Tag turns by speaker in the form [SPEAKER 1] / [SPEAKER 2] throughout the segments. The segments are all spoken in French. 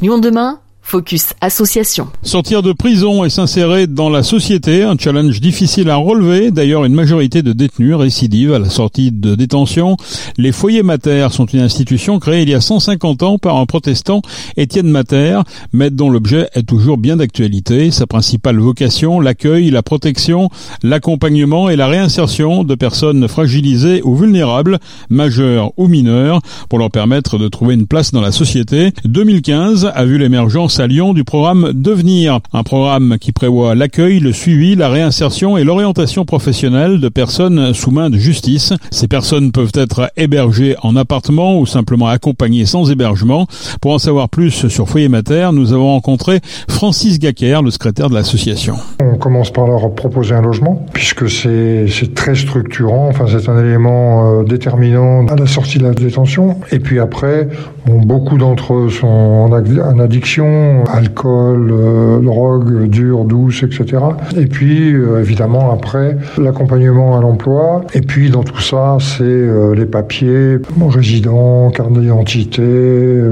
[SPEAKER 1] Lyon demain Focus Association.
[SPEAKER 2] Sortir de prison et s'insérer dans la société, un challenge difficile à relever. D'ailleurs, une majorité de détenus récidivent à la sortie de détention. Les foyers Mater sont une institution créée il y a 150 ans par un protestant, Étienne Mater, maître dont l'objet est toujours bien d'actualité. Sa principale vocation, l'accueil, la protection, l'accompagnement et la réinsertion de personnes fragilisées ou vulnérables, majeures ou mineures, pour leur permettre de trouver une place dans la société. 2015 a vu l'émergence à Lyon du programme Devenir, un programme qui prévoit l'accueil, le suivi, la réinsertion et l'orientation professionnelle de personnes sous main de justice. Ces personnes peuvent être hébergées en appartement ou simplement accompagnées sans hébergement. Pour en savoir plus sur Foyer Mater, nous avons rencontré Francis Gacker, le secrétaire de l'association.
[SPEAKER 3] Commence par leur proposer un logement, puisque c'est très structurant, enfin c'est un élément euh, déterminant à la sortie de la détention. Et puis après, bon, beaucoup d'entre eux sont en addiction, alcool, euh, drogue dure, douce, etc. Et puis, euh, évidemment, après, l'accompagnement à l'emploi. Et puis, dans tout ça, c'est les papiers, résident, carte d'identité,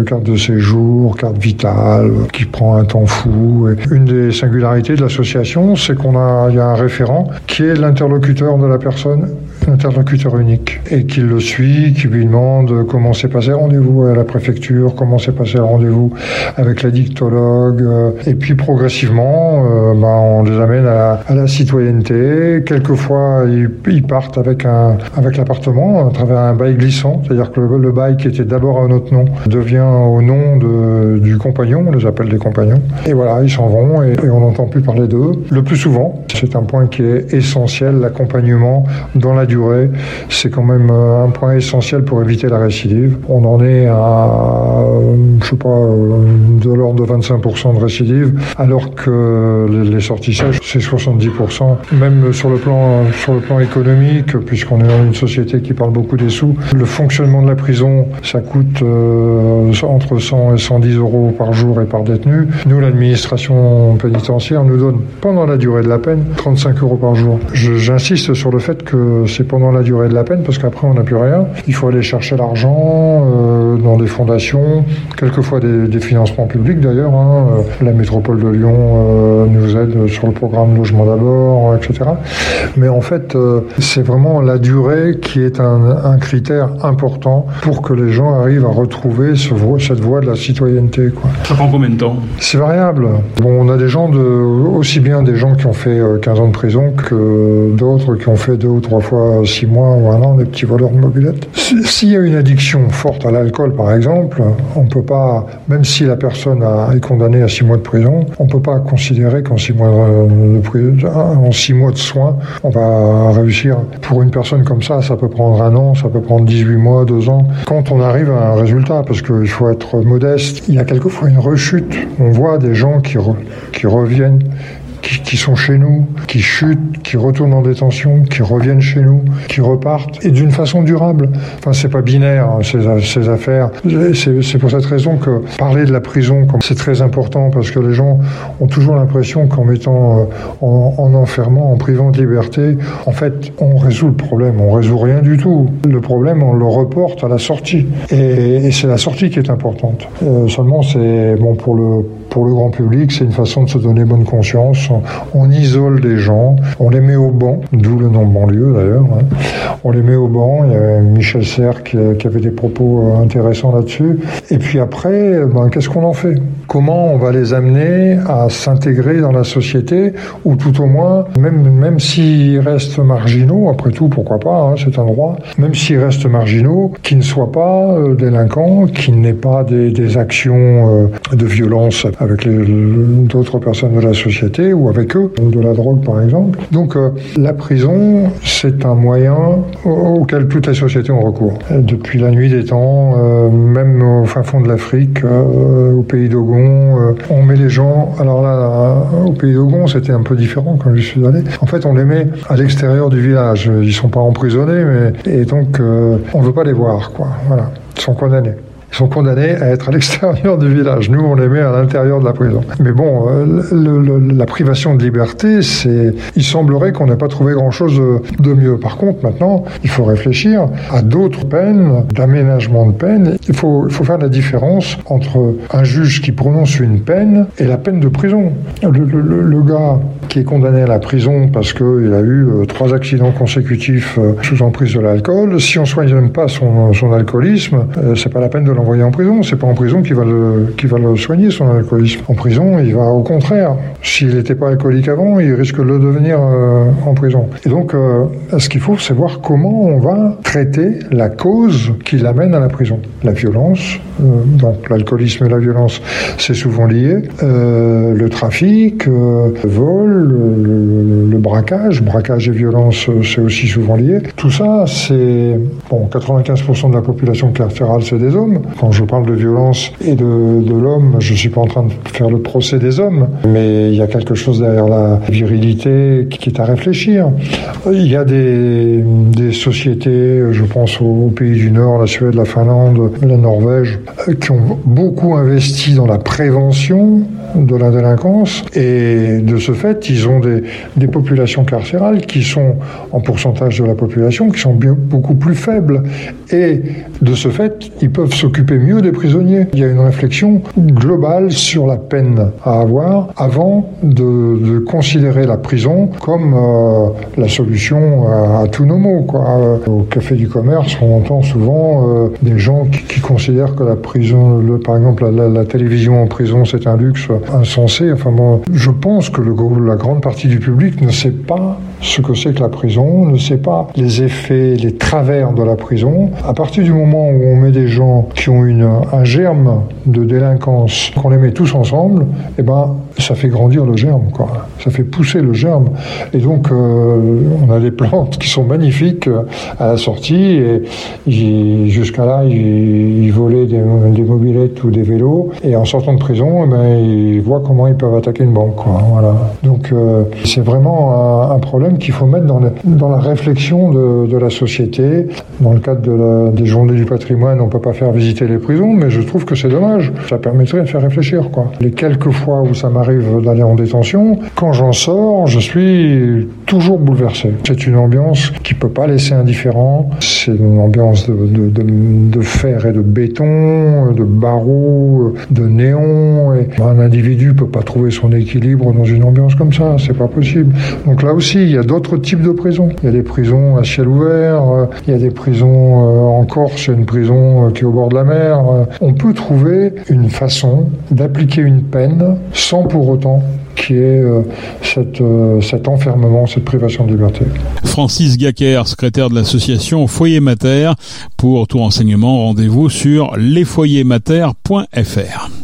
[SPEAKER 3] carte de séjour, carte vitale, qui prend un temps fou. Une des singularités de l'association, c'est qu'on a, il y a un référent qui est l'interlocuteur de la personne interlocuteur unique et qui le suit, qui lui demande comment s'est passé le rendez-vous à la préfecture, comment s'est passé le rendez-vous avec la dictologue. Euh, et puis progressivement, euh, ben, on les amène à, la citoyenneté. Quelquefois, ils, partent avec un avec l'appartement à travers un bail glissant, c'est-à-dire que le, bail qui était d'abord à notre nom devient au nom de, du compagnon, on les appelle des compagnons. Et voilà, ils s'en vont et, on n'entend plus parler d'eux. Plus souvent, c'est un point qui est essentiel, l'accompagnement dans la durée c'est quand même euh, un point essentiel pour éviter la récidive. On en est à, je sais pas, euh, de l'ordre de 25% de récidive, alors que les sorties c'est 70%. Même sur le plan, sur le plan économique, puisqu'on est dans une société qui parle beaucoup des sous, le fonctionnement de la prison, ça coûte euh, entre 100 et 110 euros par jour et par détenu. Nous, l'administration pénitentiaire nous donne, pendant la durée de la peine, 35 euros par jour. J'insiste sur le fait que c'est pendant la durée de la peine, parce qu'après on n'a plus rien. Il faut aller chercher l'argent euh, dans des fondations, quelquefois des, des financements publics d'ailleurs. Hein. Euh, la métropole de Lyon euh, nous aide sur le programme Logement d'abord, etc. Mais en fait, c'est vraiment la durée qui est un, un, critère important pour que les gens arrivent à retrouver ce, cette voie de la citoyenneté. Quoi.
[SPEAKER 2] Ça prend combien de temps?
[SPEAKER 3] C'est variable. Bon, on a des gens de, aussi bien des gens qui ont fait 15 ans de prison que d'autres qui ont fait deux ou trois fois six mois ou un an des petits voleurs de mobilettes. S'il y a une addiction forte à l'alcool, par exemple, on peut pas, même si la personne est condamnée à six mois de prison, on peut pas considérer qu'en six mois de, en six mois de soins, on va réussir. Pour une personne comme ça, ça peut prendre un an, ça peut prendre 18 mois, deux ans. Quand on arrive à un résultat, parce qu'il faut être modeste, il y a quelquefois une rechute. On voit des gens qui reviennent qui, sont chez nous, qui chutent, qui retournent en détention, qui reviennent chez nous, qui repartent, et d'une façon durable. Enfin, c'est pas binaire, hein, ces, affaires. C'est pour cette raison que parler de la prison, c'est très important, parce que les gens ont toujours l'impression qu'en mettant, euh, en, en, enfermant, en privant de liberté, en fait, on résout le problème. On résout rien du tout. Le problème, on le reporte à la sortie. Et, et c'est la sortie qui est importante. Euh, seulement, c'est bon pour le pour le grand public, c'est une façon de se donner bonne conscience. On, isole des gens, on les met au banc, d'où le nom banlieue d'ailleurs. Hein. On les met au banc. Il y a Michel Serres qui, avait des propos euh, intéressants là-dessus. Et puis après, ben, qu'est-ce qu'on en fait? Comment on va les amener à s'intégrer dans la société, ou tout au moins, même, même s'ils restent marginaux, après tout, pourquoi pas, hein, c'est un droit, même s'ils restent marginaux, qu'ils ne soient pas euh, délinquants, qu'ils n'aient pas des, actions euh, de violence avec d'autres personnes de la société ou avec eux, de la drogue par exemple. Donc euh, la prison, c'est un moyen auquel toutes les sociétés ont recours. Depuis la nuit des temps, euh, même au fin fond de l'Afrique, euh, au pays d'Ogon, on met les gens. Alors là, au pays d'Ogon, c'était un peu différent quand je suis allé. En fait, on les met à l'extérieur du village. Ils sont pas emprisonnés, mais et donc on veut pas les voir, quoi. Voilà, ils sont condamnés. Ils sont condamnés à être à l'extérieur du village. Nous, on les met à l'intérieur de la prison. Mais bon, euh, la privation de liberté, c'est, il semblerait qu'on n'ait pas trouvé grand-chose de mieux. Par contre, maintenant, il faut réfléchir à d'autres peines, d'aménagement de peine. Il faut, il faut faire la différence entre un juge qui prononce une peine et la peine de prison. Le, le, gars qui est condamné à la prison parce qu'il a eu euh, trois accidents consécutifs euh, sous emprise de l'alcool, si on soigne pas son, son alcoolisme, c'est pas la peine de l'envoyer en prison. C'est pas en prison qu'il va le, qu'il va le soigner son alcoolisme. En prison, il va au contraire. S'il n'était pas alcoolique avant, il risque de le devenir en prison. Et donc, ce qu'il faut, c'est voir comment on va traiter la cause qui l'amène à la prison. La violence, donc l'alcoolisme et la violence, c'est souvent lié. le trafic, le vol, le, le, braquage, braquage et violence, c'est aussi souvent lié. Tout ça, c'est bon, 95% de la population carcérale, c'est des hommes. Quand je parle de violence et de, l'homme, je suis pas en train de faire le procès des hommes, mais il y a quelque chose derrière la virilité qui est à réfléchir. Il y a des sociétés, je pense aux pays du Nord, la Suède, la Finlande, la Norvège, qui ont beaucoup investi dans la prévention de la délinquance et de ce fait, ils ont des, des, populations carcérales qui sont en pourcentage de la population qui sont bien, beaucoup plus faibles et de ce fait, ils peuvent s'occuper mieux des prisonniers. Il y a une réflexion globale sur la peine à avoir avant de, de considérer la prison comme euh, la solution à, à, tous nos maux. Quoi. Au café du commerce, on entend souvent euh, des gens qui, considèrent que la prison, le, par exemple la, télévision en prison, c'est un luxe insensé. Enfin je pense que le, la grande partie du public ne sait pas ce que c'est que la prison, ne sait pas les effets, les travers de la prison. À partir du moment où on met des gens qui ont une, un germe de délinquance, qu'on les met tous ensemble, eh ben, ça fait grandir le germe, quoi. Ça fait pousser le germe. Et donc, euh, on a des plantes qui sont magnifiques à la sortie. Et jusqu'à là, ils, volaient des, des, mobilettes ou des vélos. Et en sortant de prison, eh ben, ils voient comment ils peuvent attaquer une banque, quoi. Voilà. Donc, euh, c'est vraiment un problème qu'il faut mettre dans, le, dans la réflexion de, de, la société. Dans le cadre de la, des journées du patrimoine, on peut pas faire visiter les prisons, mais je trouve que c'est dommage. Ça permettrait de faire réfléchir, quoi. Les quelques fois où ça m'arrive d'aller en détention, quand j'en sors, je suis toujours bouleversé. C'est une ambiance qui peut pas laisser indifférent. C'est une ambiance de, de, fer et de béton, de barreaux, de néon. Un individu peut pas trouver son équilibre dans une ambiance comme ça. C'est pas possible. Donc là aussi, il y a d'autres types de prisons. Il y a des prisons à ciel ouvert. Il y a des prisons en Corse. Il y a une prison qui est au bord de la mer. On peut trouver une façon d'appliquer une peine sans pour autant qui est euh, euh, cet enfermement, cette privation de liberté.
[SPEAKER 2] Francis Gacker, secrétaire de l'association Foyer Mater. Pour tout renseignement, rendez-vous sur lesfoyersmater.fr.